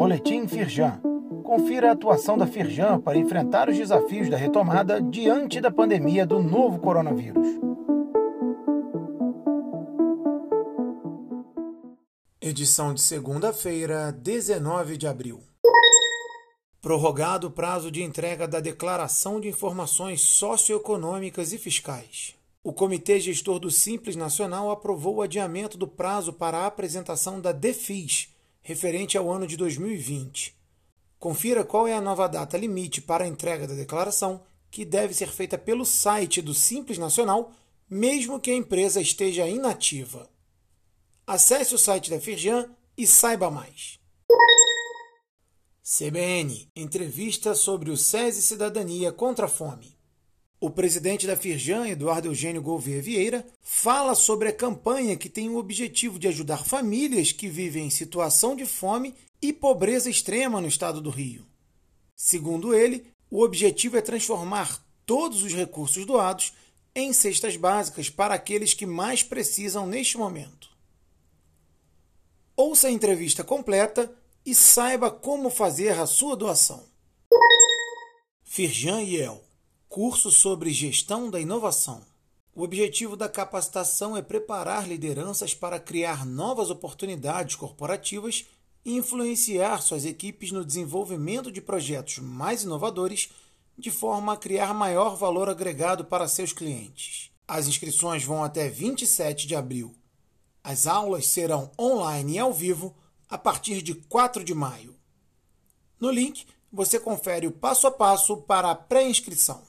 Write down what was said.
Boletim Firjan. Confira a atuação da Firjan para enfrentar os desafios da retomada diante da pandemia do novo coronavírus. Edição de segunda-feira, 19 de abril. Prorrogado o prazo de entrega da Declaração de Informações Socioeconômicas e Fiscais. O Comitê Gestor do Simples Nacional aprovou o adiamento do prazo para a apresentação da DEFIS, referente ao ano de 2020. Confira qual é a nova data limite para a entrega da declaração, que deve ser feita pelo site do Simples Nacional, mesmo que a empresa esteja inativa. Acesse o site da Firjan e saiba mais. CBN entrevista sobre o SESI Cidadania contra a Fome. O presidente da Firjan, Eduardo Eugênio Gouveia Vieira, fala sobre a campanha que tem o objetivo de ajudar famílias que vivem em situação de fome e pobreza extrema no estado do Rio. Segundo ele, o objetivo é transformar todos os recursos doados em cestas básicas para aqueles que mais precisam neste momento. Ouça a entrevista completa e saiba como fazer a sua doação. Firjan Yel Curso sobre Gestão da Inovação. O objetivo da capacitação é preparar lideranças para criar novas oportunidades corporativas e influenciar suas equipes no desenvolvimento de projetos mais inovadores, de forma a criar maior valor agregado para seus clientes. As inscrições vão até 27 de abril. As aulas serão online e ao vivo a partir de 4 de maio. No link, você confere o passo a passo para a pré-inscrição.